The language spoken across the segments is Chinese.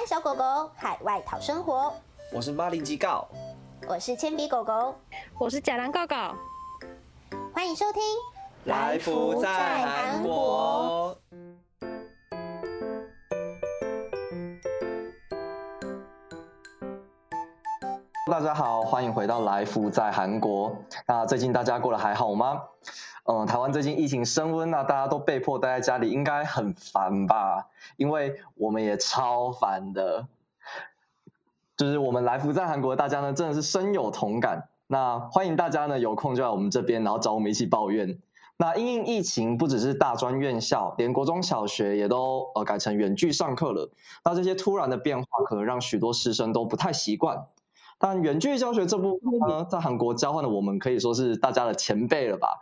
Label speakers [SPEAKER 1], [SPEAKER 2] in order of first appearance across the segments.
[SPEAKER 1] 湾小狗狗海外讨生活，
[SPEAKER 2] 我是马林吉告，
[SPEAKER 1] 我是铅笔狗狗，
[SPEAKER 3] 我是假狼狗狗，
[SPEAKER 1] 欢迎收听
[SPEAKER 2] 来福在韩国。
[SPEAKER 4] 大家好，欢迎回到来福在韩国。那最近大家过得还好吗？嗯，台湾最近疫情升温，那大家都被迫待在家里，应该很烦吧？因为我们也超烦的，就是我们来福在韩国，大家呢真的是深有同感。那欢迎大家呢有空就来我们这边，然后找我们一起抱怨。那因应疫情，不只是大专院校，连国中小学也都呃改成远距上课了。那这些突然的变化，可能让许多师生都不太习惯。但远距教学这部分呢，在韩国交换的我们可以说是大家的前辈了吧？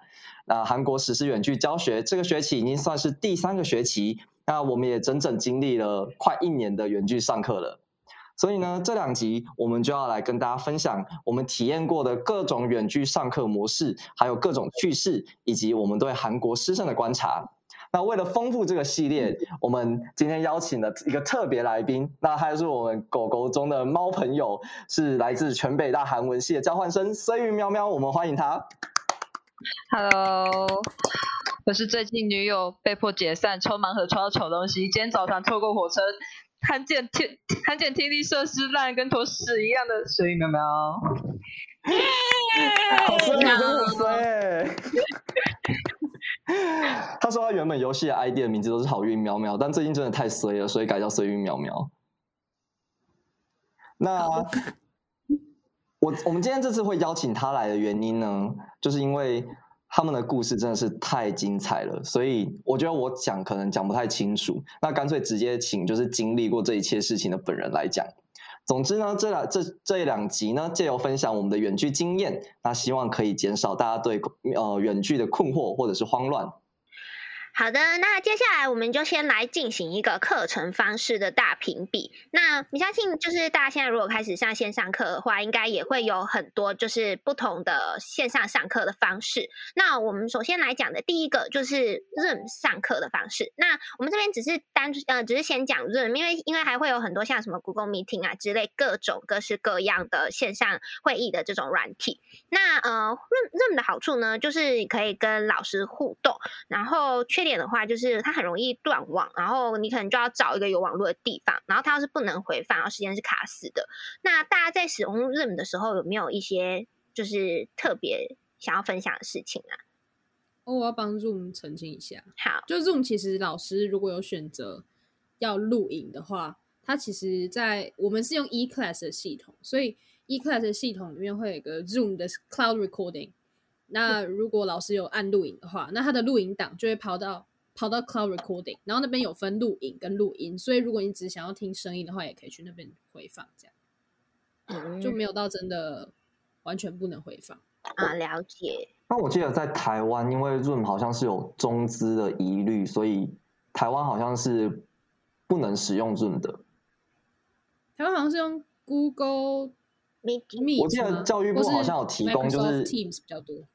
[SPEAKER 4] 那韩国实施远距教学，这个学期已经算是第三个学期，那我们也整整经历了快一年的远距上课了。所以呢，这两集我们就要来跟大家分享我们体验过的各种远距上课模式，还有各种趣事，以及我们对韩国师生的观察。那为了丰富这个系列，我们今天邀请了一个特别来宾，那他是我们狗狗中的猫朋友，是来自全北大韩文系的交换生虽云喵喵，我们欢迎他。
[SPEAKER 5] Hello，我是最近女友被迫解散，抽盲盒抽到丑东西，今天早上错过火车，看见听看见听力设施烂跟坨屎一样的虽云喵喵。
[SPEAKER 4] 好衰，真的很衰。他说他原本游戏的 ID 的名字都是好运喵喵，但最近真的太衰了，所以改叫衰运喵喵。那我我们今天这次会邀请他来的原因呢，就是因为他们的故事真的是太精彩了，所以我觉得我讲可能讲不太清楚，那干脆直接请就是经历过这一切事情的本人来讲。总之呢，这两这这两集呢，借由分享我们的远距经验，那希望可以减少大家对呃远距的困惑或者是慌乱。
[SPEAKER 1] 好的，那接下来我们就先来进行一个课程方式的大评比。那你相信，就是大家现在如果开始上线上课的话，应该也会有很多就是不同的线上上课的方式。那我们首先来讲的第一个就是 Zoom 上课的方式。那我们这边只是单呃，只是先讲 Zoom，因为因为还会有很多像什么 Google Meeting 啊之类各种各式各样的线上会议的这种软体。那呃，Zoom Zoom 的好处呢，就是可以跟老师互动，然后缺点的话就是它很容易断网，然后你可能就要找一个有网络的地方，然后它要是不能回放，然后时间是卡死的。那大家在使用 Zoom 的时候有没有一些就是特别想要分享的事情啊？
[SPEAKER 3] 哦，我要帮 Zoom 澄清一下。
[SPEAKER 1] 好，
[SPEAKER 3] 就 Zoom 其实老师如果有选择要录影的话，它其实在我们是用 eClass 的系统，所以 eClass 的系统里面会有一个 Zoom 的 Cloud Recording。那如果老师有按录影的话，那他的录影档就会跑到跑到 Cloud Recording，然后那边有分录影跟录音，所以如果你只想要听声音的话，也可以去那边回放，这样，嗯，就没有到真的完全不能回放
[SPEAKER 1] 啊。了解。
[SPEAKER 4] 那我记得在台湾，因为 Zoom 好像是有中资的疑虑，所以台湾好像是不能使用 Zoom 的。
[SPEAKER 3] 台湾好像是用 Google Meet，
[SPEAKER 4] 我记得教育部好像有提供，就是
[SPEAKER 3] Teams 比较多。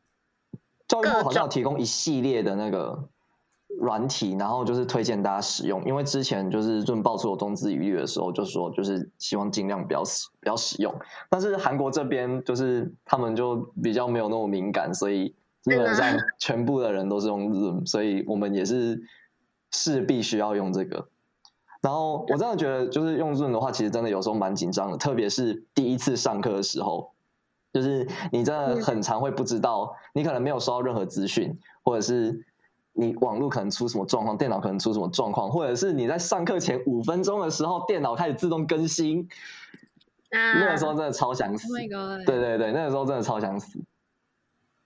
[SPEAKER 4] 教育部好像有提供一系列的那个软体，然后就是推荐大家使用。因为之前就是论爆出有中资疑虑的时候，就说就是希望尽量不要使不要使用。但是韩国这边就是他们就比较没有那么敏感，所以基本上 全部的人都是用 Zoom，所以我们也是势必须要用这个。然后我真的觉得，就是用 Zoom 的话，其实真的有时候蛮紧张的，特别是第一次上课的时候。就是你真的很常会不知道，你可能没有收到任何资讯，或者是你网络可能出什么状况，电脑可能出什么状况，或者是你在上课前五分钟的时候，电脑开始自动更新，那个时候真的超想死。对对对，那个时候真的超想死。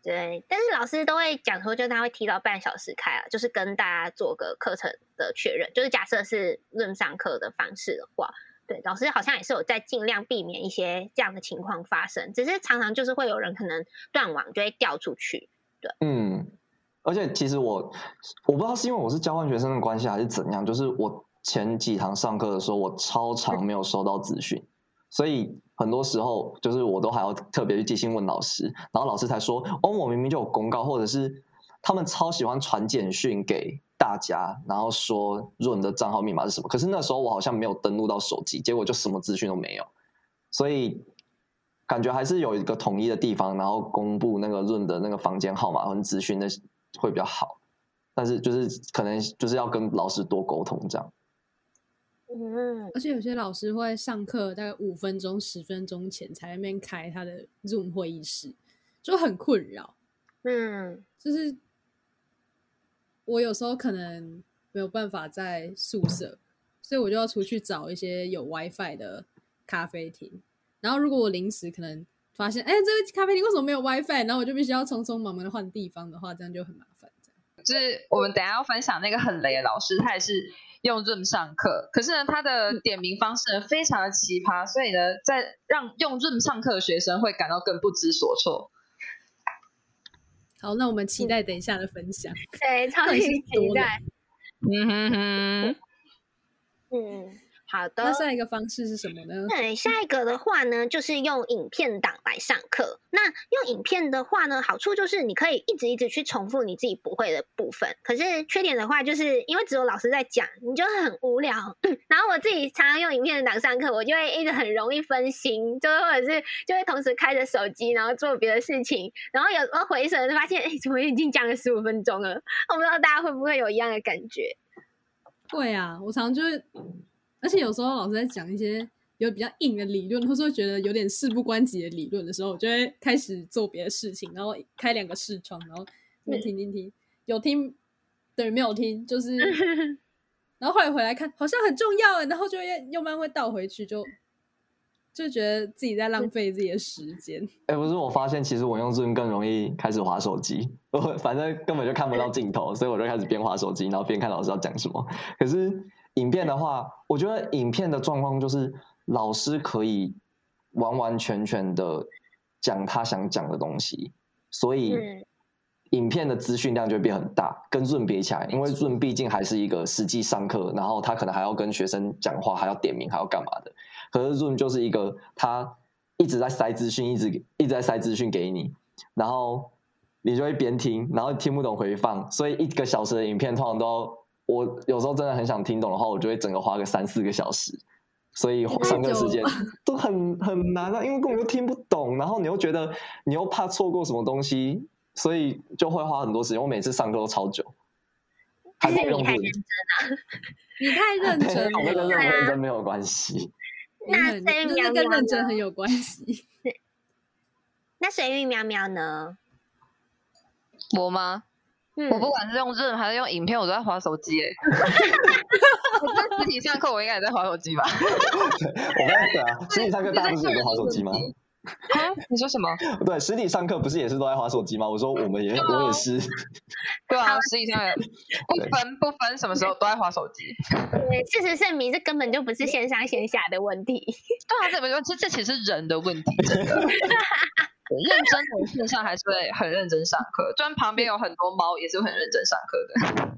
[SPEAKER 1] 对，但是老师都会讲说，就是他会提早半小时开啊，就是跟大家做个课程的确认，就是假设是 Zoom 上课的方式的话。对，老师好像也是有在尽量避免一些这样的情况发生，只是常常就是会有人可能断网就会掉出去。对，
[SPEAKER 4] 嗯，而且其实我我不知道是因为我是交换学生的关系还是怎样，就是我前几堂上课的时候，我超常没有收到资讯，所以很多时候就是我都还要特别去寄信问老师，然后老师才说哦，我明明就有公告，或者是他们超喜欢传简讯给大家，然后说润的账号密码是什么。可是那时候我好像没有登录到手机，结果就什么资讯都没有，所以感觉还是有一个统一的地方，然后公布那个润的那个房间号码和资讯，那会比较好。但是就是可能就是要跟老师多沟通这样。
[SPEAKER 3] 嗯，而且有些老师会上课大概五分钟、十分钟前才在那边开他的 Zoom 会议室，就很困扰。嗯，就是我有时候可能没有办法在宿舍，所以我就要出去找一些有 WiFi 的咖啡厅。然后如果我临时可能发现，哎，这个咖啡厅为什么没有 WiFi？然后我就必须要匆匆忙忙的换地方的话，这样就很麻烦。
[SPEAKER 5] 就是我们等下要分享那个很雷的老师，他也是用 Zoom 上课，可是呢，他的点名方式呢非常的奇葩，所以呢，在让用 Zoom 上课的学生会感到更不知所措。
[SPEAKER 3] 好，那我们期待等一下的分享。
[SPEAKER 1] 对，超级期待。
[SPEAKER 5] 嗯哼哼，
[SPEAKER 1] 嗯。好的，
[SPEAKER 3] 那下一个方式是什么呢？
[SPEAKER 1] 对，下一个的话呢，就是用影片档来上课。那用影片的话呢，好处就是你可以一直一直去重复你自己不会的部分。可是缺点的话，就是因为只有老师在讲，你就会很无聊。然后我自己常常用影片档上课，我就会一直很容易分心，就或者是就会同时开着手机，然后做别的事情。然后有时候回神发现，哎，怎么已经讲了十五分钟了？我不知道大家会不会有一样的感觉？
[SPEAKER 3] 对啊，我常常就是。而且有时候老师在讲一些有比较硬的理论，或是会觉得有点事不关己的理论的时候，我就会开始做别的事情，然后开两个视窗，然后听听听听，有听等于没有听，就是，然后后来回来看，好像很重要，然后就又又慢慢会倒回去，就就觉得自己在浪费自己的时间。
[SPEAKER 4] 哎、欸，不是，我发现其实我用 Zoom 更容易开始滑手机，我反正根本就看不到镜头，所以我就开始边滑手机，然后边看老师要讲什么。可是。影片的话，我觉得影片的状况就是老师可以完完全全的讲他想讲的东西，所以影片的资讯量就会变很大。跟 Zoom 比起来，因为 Zoom 毕竟还是一个实际上课，然后他可能还要跟学生讲话，还要点名，还要干嘛的。可是 Zoom 就是一个他一直在塞资讯，一直一直在塞资讯给你，然后你就会边听，然后听不懂回放，所以一个小时的影片通常都。我有时候真的很想听懂的话，我就会整个花个三四个小时，所以上课时间 都很很难啊，因为根本就听不懂，然后你又觉得你又怕错过什么东西，所以就会花很多时间。我每次上课都超久，还是
[SPEAKER 1] 你太认真了，
[SPEAKER 3] 你太认真了，
[SPEAKER 4] 那跟认真没有关系。
[SPEAKER 1] 那谁与
[SPEAKER 3] 跟认真很有关系。
[SPEAKER 1] 那谁与喵喵呢？
[SPEAKER 5] 我吗？嗯、我不管是用 Zoom 还是用影片，我都在滑手机。哎，我在实体上课，我应该也在滑手机吧？
[SPEAKER 4] 对，我刚对啊，实体上课大家不是也在滑手机吗？
[SPEAKER 5] 啊？你说什么？
[SPEAKER 4] 对，实体上课不是也是都在滑手机吗？我说我们也，我也是。
[SPEAKER 5] 对啊，实体上课不分不分什么时候都在滑手机。
[SPEAKER 1] 对，事实证明这根本就不是线上线下的问题。
[SPEAKER 5] 对啊，这本这这其实是人的问题，真的。认真的线上还是会很认真上课，虽然旁边有很多猫，也是会很认真上课的。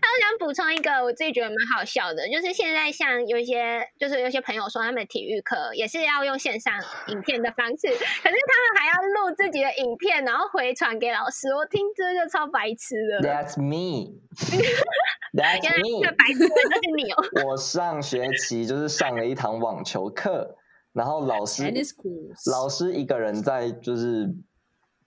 [SPEAKER 1] 那我想补充一个，我自己觉得蛮好笑的，就是现在像有一些，就是有些朋友说他们体育课也是要用线上影片的方式，可是他们还要录自己的影片，然后回传给老师。我听这个超白痴的。
[SPEAKER 4] That's me. That's me.
[SPEAKER 1] 白痴是你哦。
[SPEAKER 4] 我上学期就是上了一堂网球课。然后老师老师一个人在就是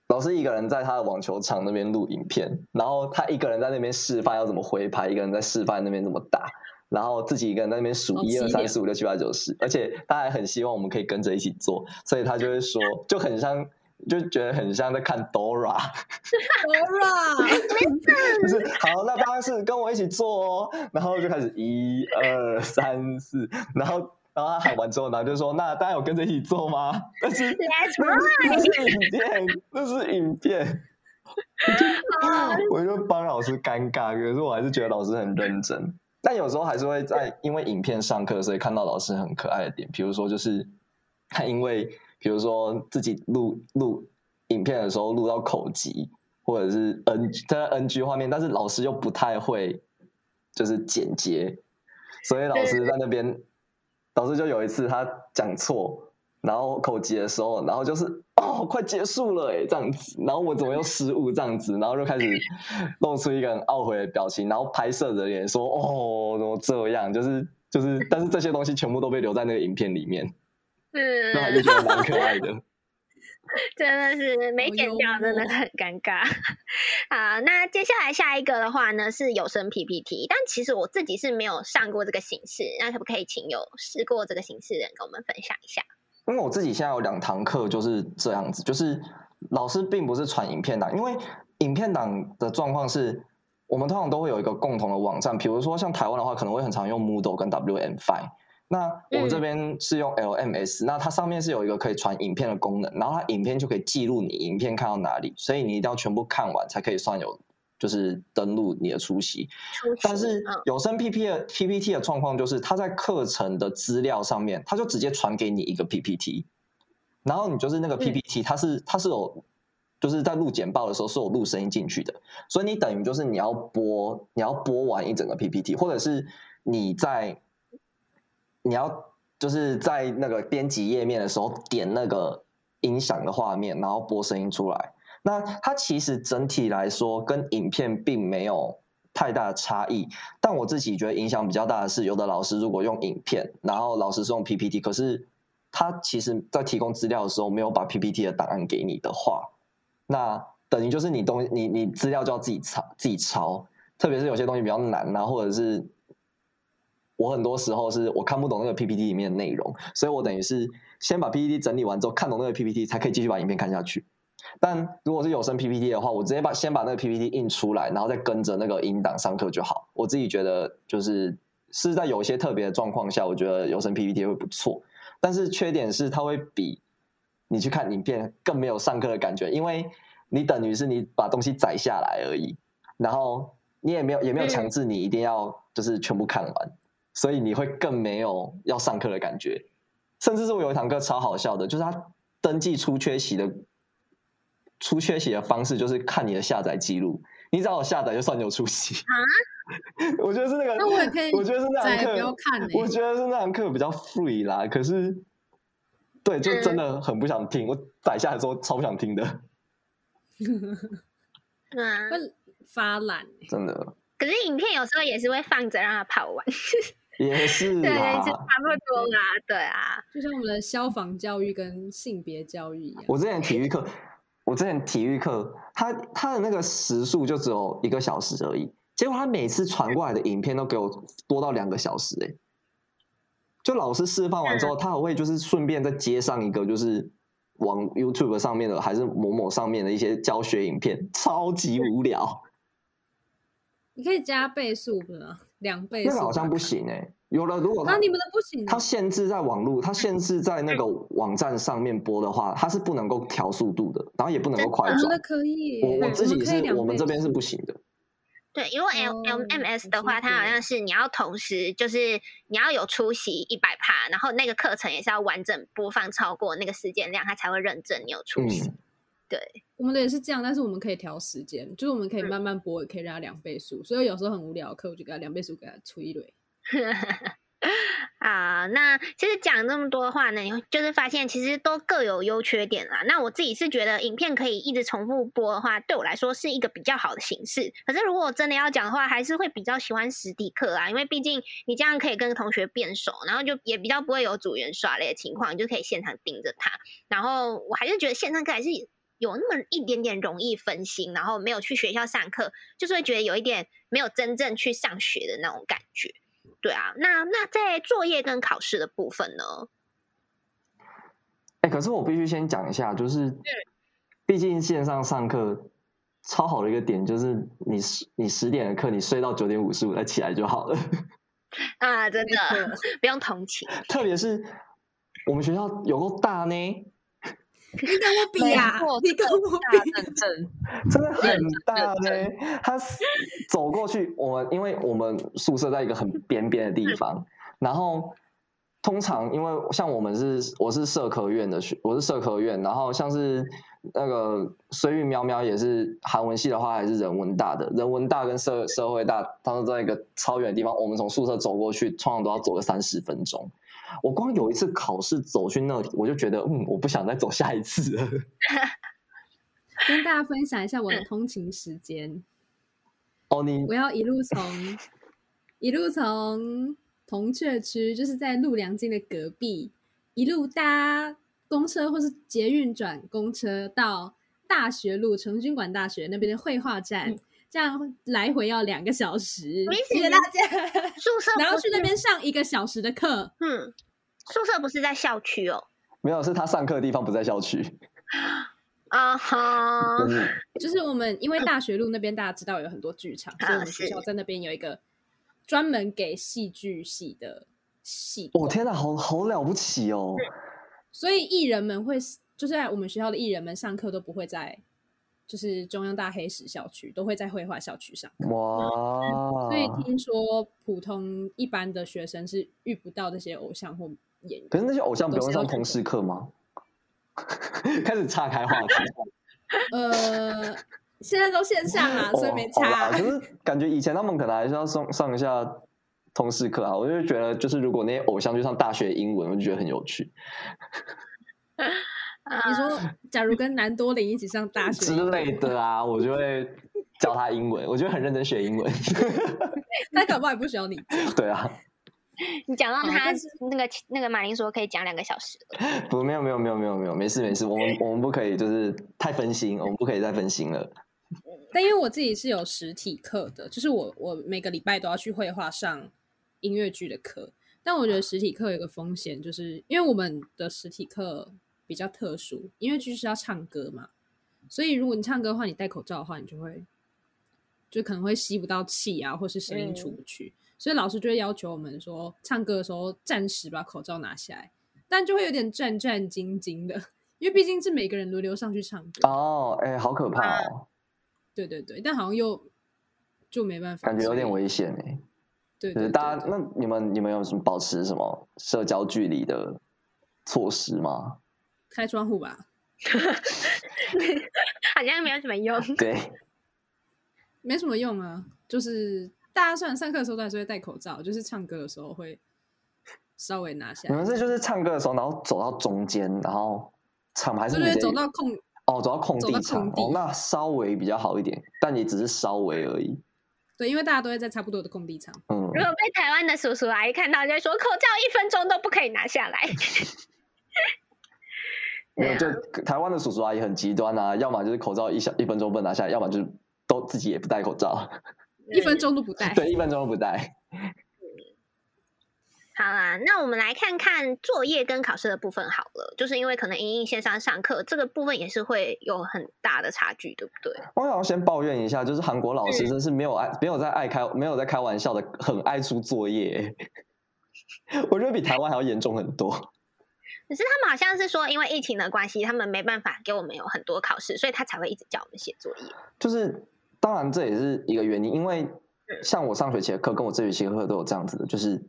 [SPEAKER 4] 老师一个人在他的网球场那边录影片，然后他一个人在那边示范要怎么挥拍，一个人在示范那边怎么打，然后自己一个人在那边数一二三四五六七八九十，而且他还很希望我们可以跟着一起做，所以他就会说就很像就觉得很像在看 Dora
[SPEAKER 3] Dora，
[SPEAKER 4] 就是好，那当然是跟我一起做哦，然后就开始一二三四，然后。然后他喊完之后，然后就说：“那大家有跟着一起做吗？” 但是那是影片，那是影片。我就帮老师尴尬，可是我还是觉得老师很认真。但有时候还是会在因为影片上课，所以看到老师很可爱的点。比如说，就是他因为比如说自己录录影片的时候录到口急，或者是 N 在 NG 画面，但是老师又不太会就是剪接，所以老师在那边。老师就有一次他讲错，然后口急的时候，然后就是哦，快结束了哎，这样子，然后我怎么又失误这样子，然后就开始露出一个很懊悔的表情，然后拍摄的脸说哦，怎么这样，就是就是，但是这些东西全部都被留在那个影片里面，
[SPEAKER 1] 嗯，
[SPEAKER 4] 那还是觉得蛮可爱的。
[SPEAKER 1] 真的是没剪掉，真的很尴尬。好，那接下来下一个的话呢，是有声 PPT，但其实我自己是没有上过这个形式，那可不可以请有试过这个形式的人跟我们分享一下？
[SPEAKER 4] 因为我自己现在有两堂课就是这样子，就是老师并不是传影片档，因为影片档的状况是，我们通常都会有一个共同的网站，比如说像台湾的话，可能会很常用 Moodle 跟 WM5。那我们这边是用 LMS，、嗯、那它上面是有一个可以传影片的功能，然后它影片就可以记录你影片看到哪里，所以你一定要全部看完才可以算有，就是登录你的出席。出席但是有声 PPT 的 PPT 的状况就是，它在课程的资料上面，它就直接传给你一个 PPT，然后你就是那个 PPT，它是、嗯、它是有，就是在录简报的时候是有录声音进去的，所以你等于就是你要播，你要播完一整个 PPT，或者是你在。你要就是在那个编辑页面的时候点那个音响的画面，然后播声音出来。那它其实整体来说跟影片并没有太大的差异，但我自己觉得影响比较大的是，有的老师如果用影片，然后老师是用 PPT，可是他其实在提供资料的时候没有把 PPT 的档案给你的话，那等于就是你东你你资料就要自己抄自己抄，特别是有些东西比较难啊，或者是。我很多时候是我看不懂那个 PPT 里面的内容，所以我等于是先把 PPT 整理完之后，看懂那个 PPT 才可以继续把影片看下去。但如果是有声 PPT 的话，我直接把先把那个 PPT 印出来，然后再跟着那个音档上课就好。我自己觉得就是是在有一些特别的状况下，我觉得有声 PPT 会不错。但是缺点是它会比你去看影片更没有上课的感觉，因为你等于是你把东西载下来而已，然后你也没有也没有强制你一定要就是全部看完。所以你会更没有要上课的感觉，甚至是我有一堂课超好笑的，就是他登记出缺席的出缺席的方式，就是看你的下载记录，你只要有下载就算你有出席啊。我觉得是那个，
[SPEAKER 3] 那我也可以，
[SPEAKER 4] 我觉得是那堂课，
[SPEAKER 3] 不要看欸，
[SPEAKER 4] 我觉得是那堂课比较 free 啦。可是，对，就真的很不想听，我载下来之后超不想听的，
[SPEAKER 3] 会发懒欸，
[SPEAKER 4] 真的。
[SPEAKER 1] 可是影片有时候也是会放着让它跑完。
[SPEAKER 4] 也是，对，
[SPEAKER 1] 就差不多啦，对啊，
[SPEAKER 3] 就像我们的消防教育跟性别教育一样。
[SPEAKER 4] 我之前体育课，我之前体育课，他他的那个时数就只有一个小时而已，结果他每次传过来的影片都给我多到两个小时，哎，就老师示范完之后，他还会就是顺便再接上一个，就是往 YouTube 上面的还是某某上面的一些教学影片，超级无聊。
[SPEAKER 3] 你可以加倍速的，两倍数。
[SPEAKER 4] 那个好像不行哎、欸，有了如果他、
[SPEAKER 3] 啊、你们的不行，
[SPEAKER 4] 它限制在网络，它限制在那个网站上面播的话，它是不能够调速度的，然后也不能够快转。
[SPEAKER 3] 的可以，
[SPEAKER 4] 我我自己是我们这边是不行的。
[SPEAKER 1] 对，因为 L L M S 的话，它好像是你要同时就是你要有出席一百趴，然后那个课程也是要完整播放超过那个时间量，它才会认证你有出席。嗯对，我
[SPEAKER 3] 们的也是这样，但是我们可以调时间，就是我们可以慢慢播，也可以让它两倍速。所以有时候很无聊的课，我就给他两倍速，给他催泪。
[SPEAKER 1] 啊，那其实讲这么多的话呢，你就是发现其实都各有优缺点啦。那我自己是觉得，影片可以一直重复播的话，对我来说是一个比较好的形式。可是如果真的要讲的话，还是会比较喜欢实体课啊，因为毕竟你这样可以跟同学变熟，然后就也比较不会有组员耍赖的情况，你就可以现场盯着他。然后我还是觉得线上课还是。有那么一点点容易分心，然后没有去学校上课，就是会觉得有一点没有真正去上学的那种感觉。对啊，那那在作业跟考试的部分呢？
[SPEAKER 4] 哎、欸，可是我必须先讲一下，就是，毕竟线上上课超好的一个点，就是你十你十点的课，你睡到九点五十五再起来就好了。
[SPEAKER 1] 啊，真的不用同情。
[SPEAKER 4] 特别是我们学校有够大呢。
[SPEAKER 3] 你跟我比呀、啊！你跟我比，
[SPEAKER 5] 认真，
[SPEAKER 4] 真的很大呢。他走过去，我们因为我们宿舍在一个很边边的地方，然后通常因为像我们是我是社科院的学，我是社科院，然后像是那个虽玉喵喵也是韩文系的话，还是人文大的，人文大跟社社会大，他们在一个超远的地方，我们从宿舍走过去，通常都要走个三十分钟。我光有一次考试走去那里，我就觉得，嗯，我不想再走下一次了。
[SPEAKER 3] 跟大家分享一下我的通勤时间。
[SPEAKER 4] 哦，你
[SPEAKER 3] 我要一路从一路从铜雀区，就是在陆良金的隔壁，一路搭公车或是捷运转公车到大学路成均馆大学那边的绘画站，嗯，这样来回要两个小时。谢谢大家。
[SPEAKER 1] 宿舍
[SPEAKER 3] 然后去那边上一个小时的课。
[SPEAKER 1] 嗯，宿舍不是在校区哦？
[SPEAKER 4] 没有，是他上课的地方不在校区。
[SPEAKER 1] 啊哈，
[SPEAKER 3] 就是我们因为大学路那边大家知道有很多剧场，所以我们学校在那边有一个专门给戏剧系的系。
[SPEAKER 4] 哦天哪，好好了不起哦！
[SPEAKER 3] 所以艺人们会，就是在我们学校的艺人们上课都不会在，就是中央大黑石校区，都会在绘画校区上课。
[SPEAKER 4] 哇！
[SPEAKER 3] 所以听说普通一般的学生是遇不到这些偶像或演员。
[SPEAKER 4] 可是那些偶像不用上通识课吗？开始岔开话题。
[SPEAKER 3] 呃，现在都线上啊，哦、所以没差。
[SPEAKER 4] 可是感觉以前他们可能还是要上上一下通识课啊。我就觉得，就是如果那些偶像去上大学英文，我就觉得很有趣。
[SPEAKER 3] 你说，假如跟南多林一起上大学
[SPEAKER 4] 之类的啊，我就会教他英文。我就会很认真学英文。
[SPEAKER 3] 那搞不好也不需要你教。
[SPEAKER 4] 对啊。
[SPEAKER 1] 你讲到他那个那个马铃说可以讲两个小时，
[SPEAKER 4] 不，没有没有没有没有没有，没事没事，我们我们不可以就是太分心，我们不可以再分心了。
[SPEAKER 3] 但因为我自己是有实体课的，就是我我每个礼拜都要去绘画上音乐剧的课，但我觉得实体课有个风险，就是因为我们的实体课比较特殊，因为就是要唱歌嘛，所以如果你唱歌的话，你戴口罩的话，你就会就可能会吸不到气啊，或是声音出不去。嗯所以老师就会要求我们说，唱歌的时候暂时把口罩拿下来，但就会有点战战兢兢的，因为毕竟是每个人轮流上去唱歌。
[SPEAKER 4] 哦，哎、欸，好可怕哦！
[SPEAKER 3] 对对对，但好像又就没办法，
[SPEAKER 4] 感觉有点危险哎。
[SPEAKER 3] 对，对，对，对，
[SPEAKER 4] 就是大家，那你们你们有什么保持什么社交距离的措施吗？
[SPEAKER 3] 开窗户吧，
[SPEAKER 1] 好像没有什么用。
[SPEAKER 4] 对，
[SPEAKER 3] 没什么用啊，就是。大家虽然上课的时候都还是会戴口罩，就是唱歌的时候会稍微拿下。
[SPEAKER 4] 你们是就是唱歌的时候，然后走到中间，然后唱还是
[SPEAKER 3] 对对，走到空
[SPEAKER 4] 哦，走到空地唱哦，那稍微比较好一点，但也只是稍微而已。
[SPEAKER 3] 对，因为大家都会在差不多的空地唱。
[SPEAKER 4] 嗯，
[SPEAKER 1] 如果被台湾的叔叔阿姨看到，就会说口罩一分钟都不可以拿下来。
[SPEAKER 4] 没有，就台湾的叔叔阿姨很极端啊，要么就是口罩一小一分钟不能拿下来，要么就是都自己也不戴口罩。
[SPEAKER 3] 一分钟都不戴，
[SPEAKER 4] 对，一分钟都不戴。
[SPEAKER 1] 好啦，那我们来看看作业跟考试的部分好了。就是因为可能因应线上上课，这个部分也是会有很大的差距，对不对？
[SPEAKER 4] 我想要先抱怨一下，就是韩国老师真是没有爱，嗯、没有在爱开，没有在开玩笑的，很爱出作业。我觉得比台湾还要严重很多。
[SPEAKER 1] 可是他们好像是说，因为疫情的关系，他们没办法给我们有很多考试，所以他才会一直叫我们写作业。
[SPEAKER 4] 就是。当然，这也是一个原因，因为像我上学期的课跟我这学期的课都有这样子的，就是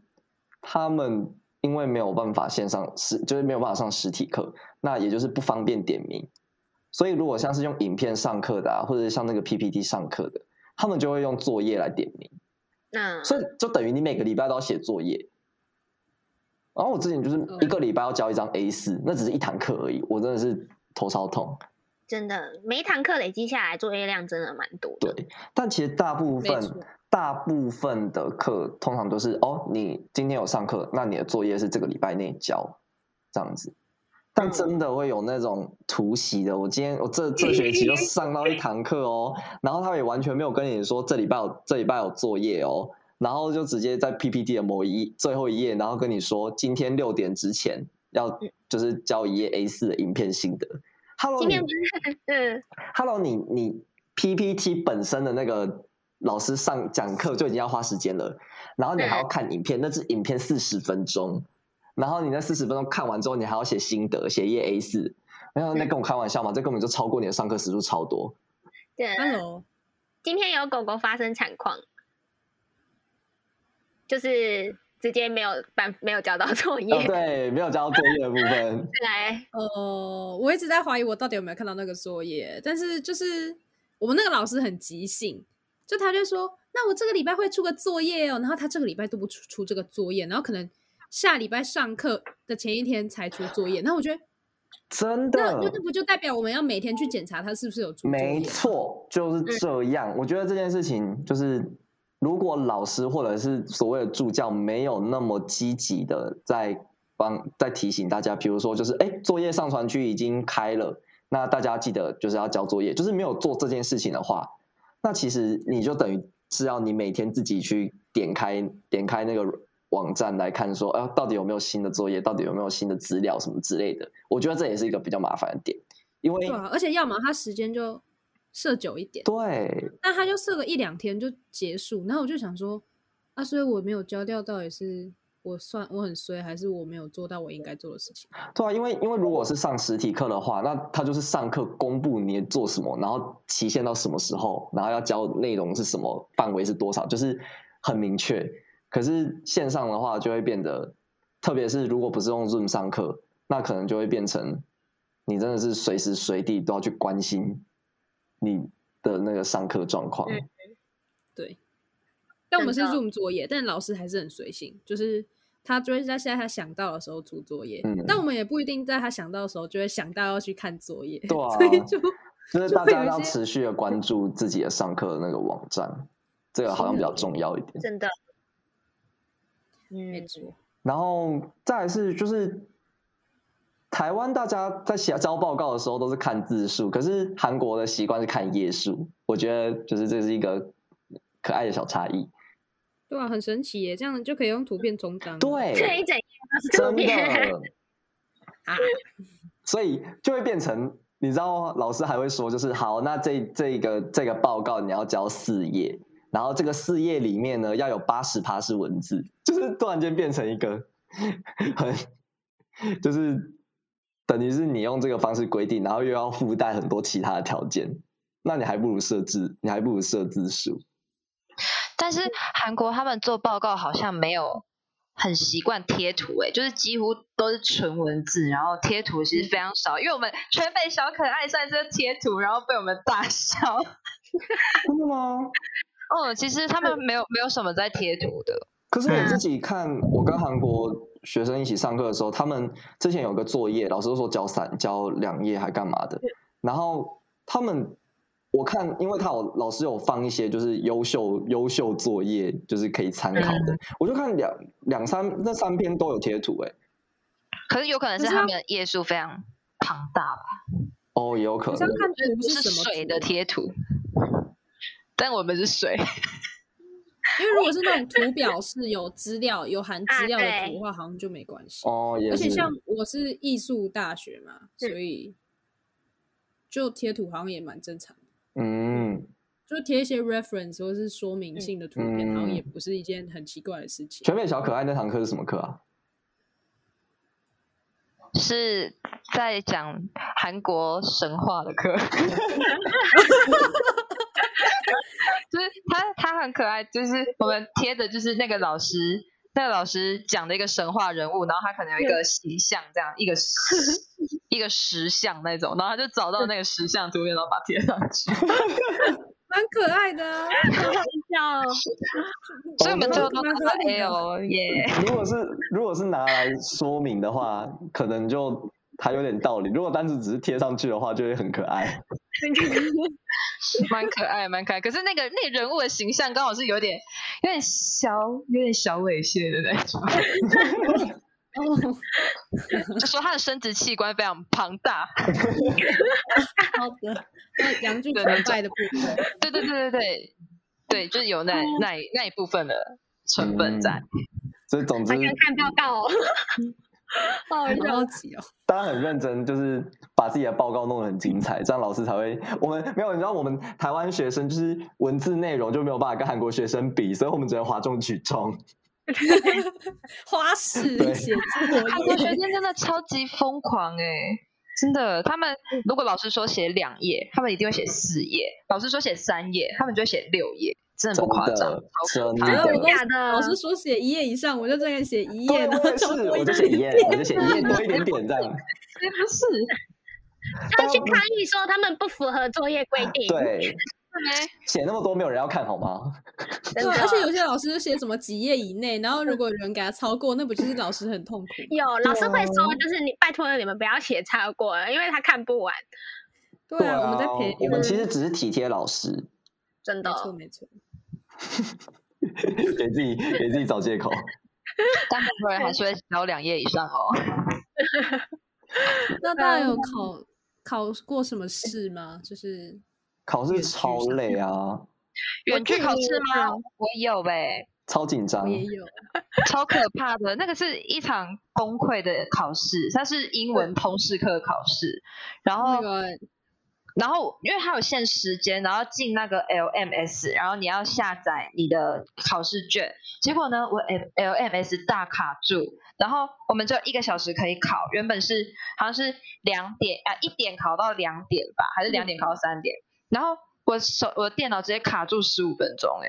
[SPEAKER 4] 他们因为没有办法线上实，就是没有办法上实体课，那也就是不方便点名，所以如果像是用影片上课的啊，或者是像那个 PPT 上课的，他们就会用作业来点名。
[SPEAKER 1] 那
[SPEAKER 4] 所以就等于你每个礼拜都要写作业。然后我之前就是一个礼拜要交一张 A 四那只是一堂课而已，我真的是头超痛。
[SPEAKER 1] 真的，每一堂课累积下来作业量真的蛮多的。
[SPEAKER 4] 对，但其实大部分大部分的课通常都是哦，你今天有上课，那你的作业是这个礼拜内交这样子。但真的会有那种突袭的，我今天我这这学期就上到一堂课哦，然后他也完全没有跟你说这礼拜有这礼拜有作业哦，然后就直接在 PPT 的某一最后一页，然后跟你说今天六点之前要就是交一页 A 四的影片心得。Hello，今天嗯，Hello，你你 PPT 本身的那个老师上讲课就已经要花时间了，然后你还要看影片，那是影片四十分钟，然后你那四十分钟看完之后，你还要写心得，写一页 A 四，然后那跟我开玩笑嘛，这根本就超过你的上课时数超多。
[SPEAKER 1] 对，Hello，今天有狗狗发生惨况，就是直接没有办没有交到作业。
[SPEAKER 4] 哦，对，没有交到作业的部分。
[SPEAKER 1] 来，
[SPEAKER 3] 呃，我一直在怀疑我到底有没有看到那个作业，但是就是我们那个老师很即兴，就他就说，那我这个礼拜会出个作业哦，然后他这个礼拜都不出出这个作业，然后可能下礼拜上课的前一天才出作业，那我觉得。
[SPEAKER 4] 真的，
[SPEAKER 3] 那那不就代表我们要每天去检查他是不是有作业？
[SPEAKER 4] 没错，就是这样。我觉得这件事情就是，如果老师或者是所谓的助教没有那么积极的在帮在提醒大家，比如说就是哎，作业上传区已经开了，那大家记得就是要交作业。就是没有做这件事情的话，那其实你就等于是要你每天自己去点开点开那个。网站来看说，哎，到底有没有新的作业？到底有没有新的资料什么之类的？我觉得这也是一个比较麻烦的点，因为
[SPEAKER 3] 对啊，而且要么他时间就设久一点，
[SPEAKER 4] 对，
[SPEAKER 3] 那他就设个一两天就结束。然后我就想说，啊，所以我没有交掉，到底是我算我很衰，还是我没有做到我应该做的事情？
[SPEAKER 4] 对啊，因为因为如果是上实体课的话，那他就是上课公布你做什么，然后期限到什么时候，然后要教内容是什么，范围是多少，就是很明确。可是线上的话就会变得，特别是如果不是用 Zoom 上课，那可能就会变成你真的是随时随地都要去关心你的那个上课状况。
[SPEAKER 3] 嗯。对，但我们是 Zoom 作业，但老师还是很随性，就是他就会在现在他想到的时候出作业，嗯，但我们也不一定在他想到的时候就会想到要去看作业。
[SPEAKER 4] 对啊，
[SPEAKER 3] 所以就
[SPEAKER 4] 就是大家要持续的关注自己的上课的那个网站，这个好像比较重要一点。
[SPEAKER 1] 真的。
[SPEAKER 3] 没错，
[SPEAKER 4] 然后再来是就是台湾大家在写交报告的时候都是看字数，可是韩国的习惯是看页数，我觉得就是这是一个可爱的小差异。
[SPEAKER 3] 对啊，很神奇耶，这样就可以用图片充当。
[SPEAKER 4] 对，这 一整页都是图片啊，所以就会变成你知道，老师还会说，就是好，那这这个这个报告你要交四页。然后这个四页里面呢，要有八十趴是文字，就是突然间变成一个很，就是等于是你用这个方式规定，然后又要附带很多其他的条件，那你还不如设置，你还不如设置数。
[SPEAKER 5] 但是韩国他们做报告好像没有很习惯贴图，诶，就是几乎都是纯文字，然后贴图其实非常少，因为我们全被小可爱算是贴图，然后被我们大笑。
[SPEAKER 4] 真的吗？
[SPEAKER 5] 哦，其实他们没有没有什么在贴图的。
[SPEAKER 4] 可是我自己看，我跟韩国学生一起上课的时候，他们之前有个作业，老师都说交三、交两页还干嘛的。然后他们，我看，因为他有老师有放一些就是优秀优秀作业，就是可以参考的。我就看两两三那三篇都有贴图，哎。
[SPEAKER 5] 可是有可能是他们的页数非常庞大吧？
[SPEAKER 4] 哦，也有可能。
[SPEAKER 3] 看图
[SPEAKER 5] 是水的贴图。但我们是水，
[SPEAKER 3] 因为如果是那种图表是有资料、有含资料的图的话，好像就没关系
[SPEAKER 4] 哦。
[SPEAKER 3] 而且像我是艺术大学嘛，所以就贴图好像也蛮正常的。
[SPEAKER 4] 嗯，
[SPEAKER 3] 就贴一些 reference 或是说明性的图片，好像也不是一件很奇怪的事情。
[SPEAKER 4] 全美小可爱那堂课是什么课啊？
[SPEAKER 5] 是在讲韩国神话的课。就是他，他很可爱。就是我们贴的，就是那个老师，那个老师讲的一个神话人物，然后他可能有一个形象，这样一个石 一个石像那种，然后他就找到那个石像图片，然后把它贴上去，
[SPEAKER 3] 蛮可爱的，好笑。
[SPEAKER 5] 所以我们最后都拿 A 哦耶。
[SPEAKER 4] 如果是如果是拿来说明的话，可能就还有点道理；如果单纯只是贴上去的话，就会很可爱。
[SPEAKER 5] 蛮可爱，蛮可爱。可是那个那个人物的形象刚好是有点有点小，有点小猥亵的那种。就说他的生殖器官非常庞大。
[SPEAKER 3] 好的，那阳具存在的部分。
[SPEAKER 5] 对对对对对对，就是有那那那一部分的成分在。嗯、
[SPEAKER 4] 所以总之，
[SPEAKER 1] 看报告、哦。
[SPEAKER 3] 好着急哦！
[SPEAKER 4] 大家很认真，就是把自己的报告弄得很精彩，这样老师才会。我们没有，你知道，我们台湾学生就是文字内容就没有办法跟韩国学生比，所以我们只能哗众取宠。
[SPEAKER 3] 花式写作业，
[SPEAKER 5] 韩国学生真的超级疯狂哎、欸！真的，他们如果老师说写两页，他们一定会写四页；老师说写三页，他们就会写六页，真的不夸张，
[SPEAKER 4] 真的。
[SPEAKER 3] 我都
[SPEAKER 1] 假的
[SPEAKER 3] 老师说写一页以上，我就这样写一页，然后
[SPEAKER 4] 对我也是，我就写一页，我就写一页多一点点这样。
[SPEAKER 5] 也不是，
[SPEAKER 1] 他去抗议说他们不符合作业规定。
[SPEAKER 4] 对，写那么多没有人要看好吗？
[SPEAKER 3] 对，而且有些老师就写什么几页以内，然后如果有人给他超过，那不就是老师很痛苦？
[SPEAKER 1] 有老师会说，就是你拜托你们不要写超过了，因为他看不完。
[SPEAKER 3] 对啊，我们在陪
[SPEAKER 4] 我们其实只是体贴老师，
[SPEAKER 1] 真的，
[SPEAKER 3] 没错没错。
[SPEAKER 4] 给自己给自己找借口，
[SPEAKER 5] 但很多人还是会交两页以上哦。
[SPEAKER 3] 那大家有考考过什么试吗？就是
[SPEAKER 4] 考试超累啊！
[SPEAKER 5] 远距考试吗？我有呗、欸，
[SPEAKER 4] 超紧
[SPEAKER 3] 张，也有，
[SPEAKER 5] 超可怕的。那个是一场崩溃的考试，它是英文通识课考试，然后。那个然后，因为它有限时间，然后进那个 LMS，然后你要下载你的考试卷。结果呢，我 LMS 大卡住，然后我们就一个小时可以考，原本是好像是两点啊，一点考到两点吧，还是两点考到三点？嗯、然后我手我的电脑直接卡住十五分钟，哎，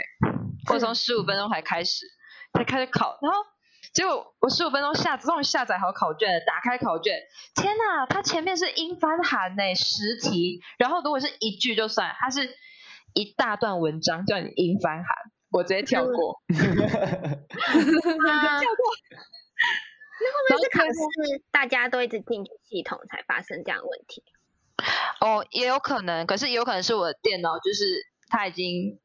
[SPEAKER 5] 我从十五分钟才开始才开始考，然后。结果我十五分钟下终于下载好考卷了，打开考卷，天哪，它前面是英翻韩呢，十题，然后如果是一句就算，它是一大段文章叫你英翻韩，我直接跳过 跳过。
[SPEAKER 1] 那会不会是考试大家都一直进去系统才发生这样的问题？
[SPEAKER 5] 哦，也有可能，可是也有可能是我的电脑就是它已经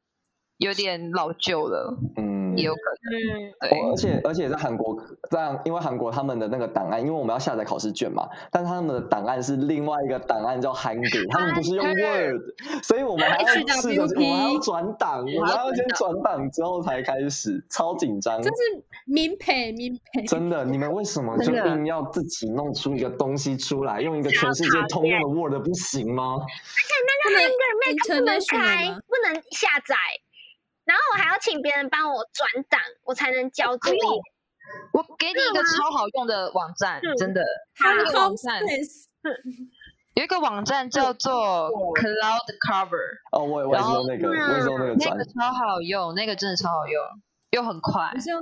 [SPEAKER 5] 有点老旧了，嗯。也有可能，嗯，对，
[SPEAKER 4] 而且而且在韩国这样，因为韩国他们的那个档案，因为我们要下载考试卷嘛，但是他们的档案是另外一个档案叫 Hangul，他们不是用 Word，所以我们还要试着，我们还要转档，我们要先转档之后才开始，超紧张。
[SPEAKER 3] 这是民培民培，
[SPEAKER 4] 真的，你们为什么就硬要自己弄出一个东西出来，用一个全世界通用的 Word 不行吗？
[SPEAKER 1] 而且那个 Hangul 不能开，不能下载。然后我还要请别人帮我转档，我才能交作业。
[SPEAKER 5] 我给你一个超好用的网站，真的。它那个网站，有一个网站叫做 Cloud Cover。
[SPEAKER 4] 哦，我也我也用那个，我也用那个。
[SPEAKER 5] 那个超好用，那个真的超好用，又很快。
[SPEAKER 3] 我是用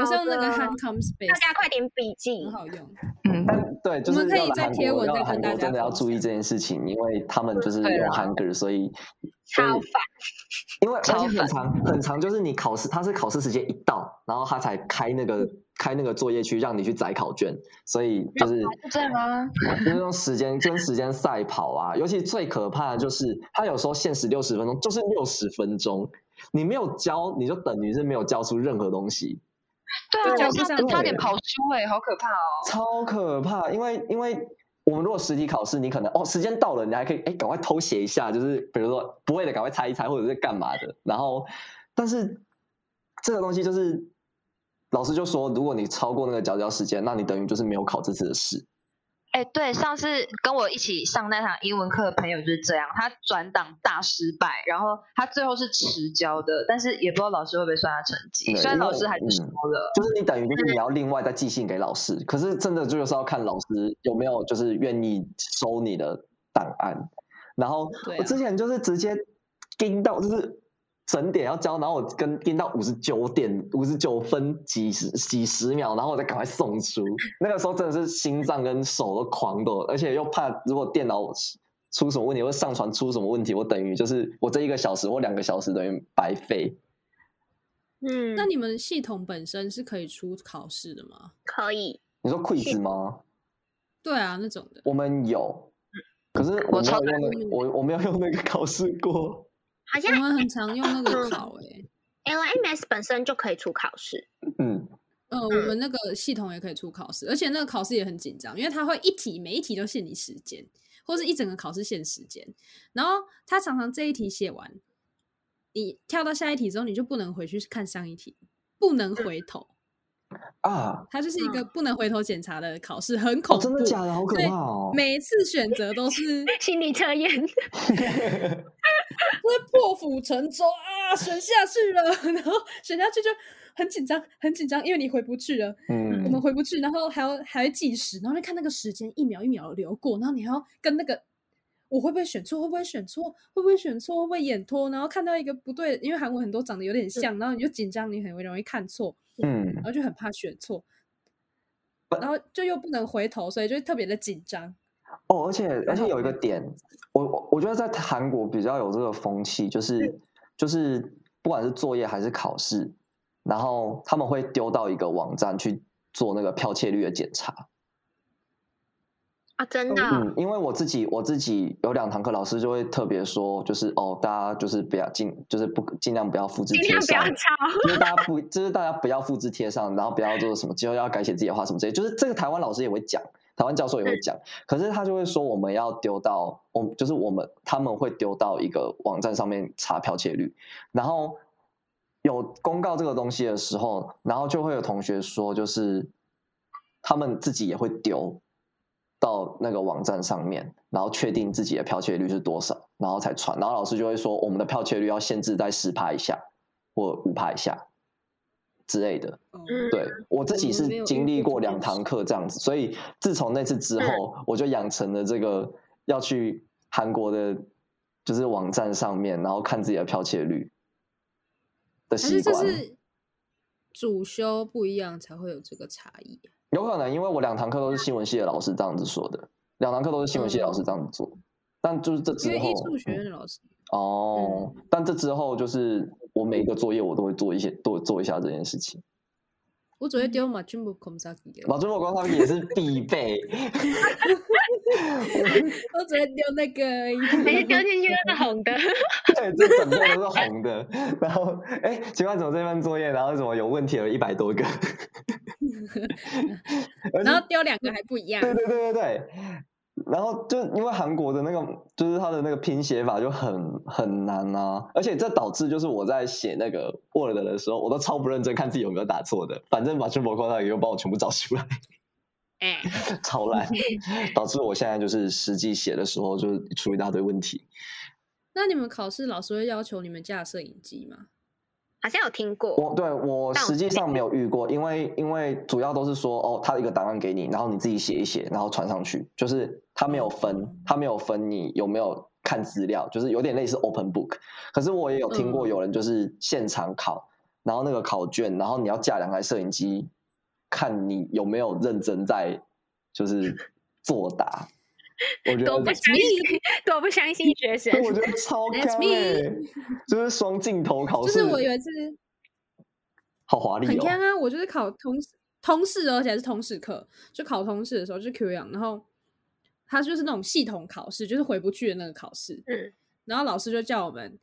[SPEAKER 3] 我是用那个 HandCom Space，
[SPEAKER 1] 大家快点笔记，
[SPEAKER 3] 很好用。
[SPEAKER 4] 嗯，但对，就是
[SPEAKER 3] 我们可以再贴文再跟大家。
[SPEAKER 4] 真的要注意这件事情，因为他们就是用 Hanger，所以。
[SPEAKER 1] 超烦，
[SPEAKER 4] 因为而且很长很长，就是你考试，他是考试时间一到，然后他才开那个开那个作业区让你去载考卷，所以就是
[SPEAKER 5] 这样吗？
[SPEAKER 4] 就是用时间跟时间赛跑啊，尤其最可怕的就是他有时候限时六十分钟，就是六十分钟，你没有教，你就等于是没有教出任何东西。
[SPEAKER 5] 对啊，我差差点跑输哎，好可怕哦，
[SPEAKER 4] 超可怕，因为因为。我们如果实体考试，你可能哦，时间到了，你还可以哎，赶快偷写一下，就是比如说不会的，赶快猜一猜，或者是干嘛的。然后，但是这个东西就是老师就说，如果你超过那个缴交时间，那你等于就是没有考这次的试。
[SPEAKER 5] 哎，对，上次跟我一起上那堂英文课的朋友就是这样，他转档大失败，然后他最后是迟交的，但是也不知道老师会不会算他成绩，虽然老师还是说了、嗯，
[SPEAKER 4] 就是你等于就是你要另外再寄信给老师，嗯、可是真的就是要看老师有没有就是愿意收你的档案，然后我之前就是直接盯到就是。整点要交，然后我跟盯到五十九点五十九分几十几十秒，然后我再赶快送出。那个时候真的是心脏跟手都狂抖，而且又怕如果电脑出什么问题，或上传出什么问题，我等于就是我这一个小时或两个小时等于白费。
[SPEAKER 3] 嗯，那你们系统本身是可以出考试的吗？
[SPEAKER 1] 可以。
[SPEAKER 4] 你说 quiz 吗？
[SPEAKER 3] 对啊，那种的。
[SPEAKER 4] 我们有，可是我没有用那个，我我没有用那个考试过。
[SPEAKER 1] 好像
[SPEAKER 3] 我们很常用那个考诶、
[SPEAKER 1] 欸、，LMS 本身就可以出考试。
[SPEAKER 4] 嗯，
[SPEAKER 3] 呃，我们那个系统也可以出考试，而且那个考试也很紧张，因为它会一题每一题都限你时间，或是一整个考试限时间。然后他常常这一题写完，你跳到下一题之后，你就不能回去看上一题，不能回头。
[SPEAKER 4] 啊，
[SPEAKER 3] 它就是一个不能回头检查的考试，很恐怖。
[SPEAKER 4] 哦，真的假的？好可怕哦！
[SPEAKER 3] 每一次选择都是
[SPEAKER 1] 心理测验，
[SPEAKER 3] 会破釜沉舟啊，选下去了，然后选下去就很紧张，很紧张，因为你回不去了。嗯，我们回不去，然后还要还要计时，然后你看那个时间一秒一秒流过，然后你还要跟那个。我会不会选错？会不会选错？会不会选错？会不会演错？然后看到一个不对，因为韩文很多长得有点像，嗯、然后你就紧张，你很容易看错，
[SPEAKER 4] 嗯，
[SPEAKER 3] 然后就很怕选错，然后就又不能回头，所以就特别的紧张。
[SPEAKER 4] 哦，而且而且有一个点，我我觉得在韩国比较有这个风气，就是就是不管是作业还是考试，然后他们会丢到一个网站去做那个剽窃率的检查。
[SPEAKER 1] 啊，真的，
[SPEAKER 4] 嗯，因为我自己我自己有两堂课，老师就会特别说，就是哦，大家就是不要尽，就是不尽量不要复制贴上，就是大家不，就是大家不要复制贴上，然后不要做什么，之后要改写自己的话什么之类，就是这个台湾老师也会讲，台湾教授也会讲，可是他就会说我们要丢到，我就是我们他们会丢到一个网站上面查剽窃率，然后有公告这个东西的时候，然后就会有同学说，就是他们自己也会丢。到那个网站上面，然后确定自己的剽窃率是多少，然后才传。然后老师就会说，我们的剽窃率要限制在十趴以下或五趴以下之类的。
[SPEAKER 3] 嗯、
[SPEAKER 4] 对，我自己是经历过两堂课这样子，所以自从那次之后，我就养成了这个要去韩国的，就是网站上面，然后看自己的剽窃率的习惯。
[SPEAKER 3] 是主修不一样才会有这个差异。
[SPEAKER 4] 有可能，因为我两堂课都是新闻系的老师这样子说的，两堂课都是新闻系的老师这样子做，嗯、但就是这之后，
[SPEAKER 3] 艺术学院的老师、嗯、
[SPEAKER 4] 哦，嗯、但这之后就是我每一个作业我都会做一些，多做一下这件事情。
[SPEAKER 3] 我昨天丢马军部空沙给
[SPEAKER 4] 马军部空沙也是必备。
[SPEAKER 3] 我昨天丢那个，
[SPEAKER 1] 没丢进去那是红的。
[SPEAKER 4] 对，这整个都是红的。然后，哎，奇怪，怎么这份作业，然后怎么有问题了一百多个？
[SPEAKER 3] 然后丢两个还不一样。
[SPEAKER 4] 对对对对对。然后就因为韩国的那个，就是他的那个拼写法就很很难啊，而且这导致就是我在写那个 Word 的时候，我都超不认真看自己有没有打错的，反正把全部括号也又帮我全部找出来，
[SPEAKER 1] 哎，
[SPEAKER 4] 超烂，导致我现在就是实际写的时候就出一大堆问题。
[SPEAKER 3] 那你们考试老师会要求你们架摄影机吗？
[SPEAKER 1] 好像有听过，
[SPEAKER 4] 我对我实际上没有遇过，因为因为主要都是说哦，他一个档案给你，然后你自己写一写，然后传上去，就是他没有分，他没有分你有没有看资料，就是有点类似 open book。可是我也有听过有人就是现场考，然后那个考卷，然后你要架两台摄影机，看你有没有认真在就是作答。我觉得
[SPEAKER 1] 多不相信，多不相信学生。
[SPEAKER 4] 我觉得超干欸，就是双镜头考试。
[SPEAKER 3] 就是我有一次，
[SPEAKER 4] 好华丽哦，
[SPEAKER 3] 很干啊！我就是考通通识，而且还是通识课，就考通识的时候就是 Q 样，然后他就是那种系统考试，就是回不去的那个考试。嗯，然后老师就叫我们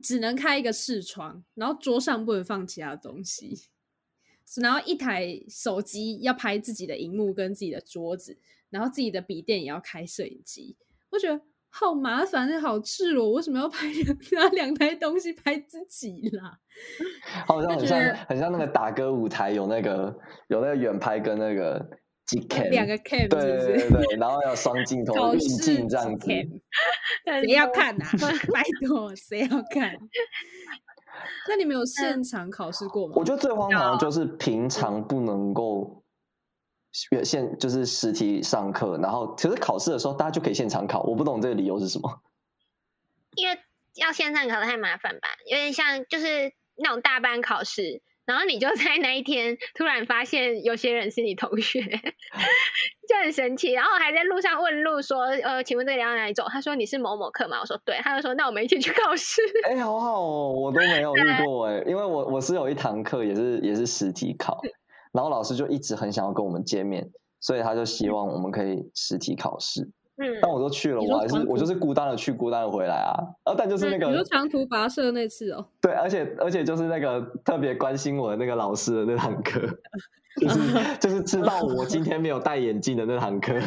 [SPEAKER 3] 只能开一个视窗，然后桌上不能放其他东西，然后一台手机要拍自己的荧幕跟自己的桌子。然后自己的笔电也要开摄影机，我觉得好麻烦，好赤裸，为什么要拍两拿 两台东西拍自己啦？
[SPEAKER 4] 好像很像很像那个打歌舞台有那个有那个远拍跟那个 cam
[SPEAKER 3] 两个 cam
[SPEAKER 4] 对对对对，然后要双镜头运镜这样子，
[SPEAKER 3] 谁要看呐、啊？拜托，谁要看？那你们有现场考试过吗？
[SPEAKER 4] 我觉得最荒唐的就是平常不能够。现就是实体上课，然后其实考试的时候大家就可以现场考，我不懂这个理由是什么。
[SPEAKER 1] 因为要线上考太麻烦吧？有点像就是那种大班考试，然后你就在那一天突然发现有些人是你同学，就很神奇。然后还在路上问路说：“呃，请问这个要哪里走？”他说：“你是某某课吗？”我说：“对。”他就说：“那我们一起去考试。”
[SPEAKER 4] 哎，好好哦，我都没有遇过哎，因为我我是有一堂课也是也是实体考。然后老师就一直很想要跟我们见面，所以他就希望我们可以实体考试。嗯，但我都去了，我还是我就是孤单的去，孤单的回来啊。啊，但就是那个，
[SPEAKER 3] 你说长途跋涉那次哦。
[SPEAKER 4] 对，而且而且就是那个特别关心我的那个老师的那堂课，就是就是知道我今天没有戴眼镜的那堂课，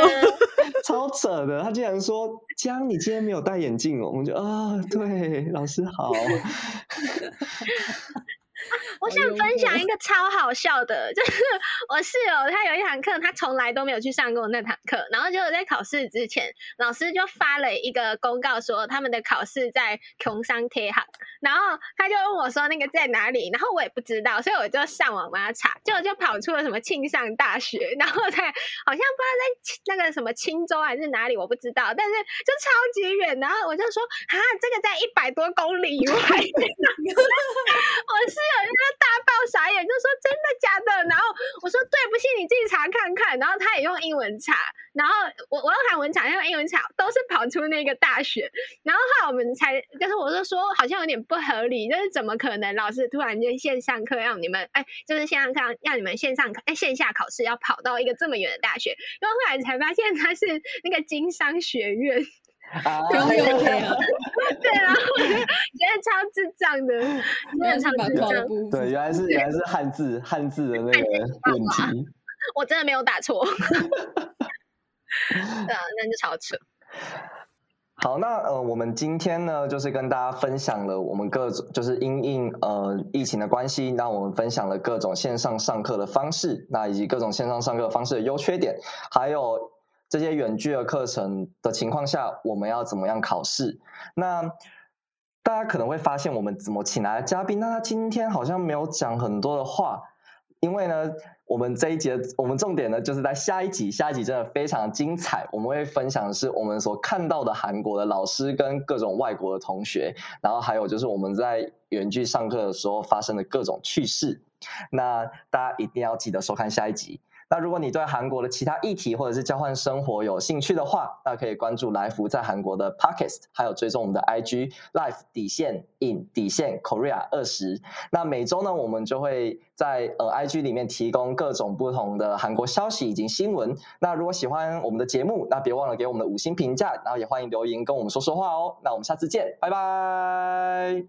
[SPEAKER 4] 超扯的。他竟然说：“江，你今天没有戴眼镜哦。”我们就啊，对，老师好。
[SPEAKER 1] 我我想分享一个超好笑的，就是 我室友他有一堂课，他从来都没有去上过那堂课，然后结果在考试之前，老师就发了一个公告说他们的考试在穷商贴行，然后他就问我说那个在哪里，然后我也不知道，所以我就上网帮他查，结果就跑出了什么庆尚大学，然后在好像不知道在那个什么青州还是哪里，我不知道，但是就超级远，然后我就说啊，这个在一百多公里以外。我室友就大爆傻眼，就说真的假的？然后我说对不起，你自己查看看。然后他也用英文查，然后我我用韩文查，用英文查，都是跑出那个大学。然后后来我们才，就是我就说好像有点不合理，就是怎么可能老师突然间线上课让你们哎，就是线上课让你们线上哎线下考试要跑到一个这么远的大学？因为后来才发现他是那个经商学院。
[SPEAKER 4] 啊，
[SPEAKER 3] 对啊，
[SPEAKER 1] 对啊，我觉得超智障的，真的超智障。
[SPEAKER 4] 对，原来是原来是汉字汉字的那个问题，
[SPEAKER 1] 我真的没有打错。对啊，那就超扯。
[SPEAKER 4] 好，那呃，我们今天呢，就是跟大家分享了我们各种，就是因应呃疫情的关系，那我们分享了各种线上上课的方式，那以及各种线上上课方式的优缺点，还有。这些远距的课程的情况下，我们要怎么样考试？那大家可能会发现，我们怎么请来的嘉宾？那他今天好像没有讲很多的话，因为呢，我们这一节我们重点呢就是在下一集，下一集真的非常精彩。我们会分享的是我们所看到的韩国的老师跟各种外国的同学，然后还有就是我们在远距上课的时候发生的各种趣事。那大家一定要记得收看下一集。那如果你对韩国的其他议题或者是交换生活有兴趣的话，那可以关注来福在韩国的 Podcast，还有追踪我们的 IG Life 底线 in 底线 Korea 二十。那每周呢，我们就会在呃 IG 里面提供各种不同的韩国消息以及新闻。那如果喜欢我们的节目，那别忘了给我们的五星评价，然后也欢迎留言跟我们说说话哦。那我们下次见，拜拜。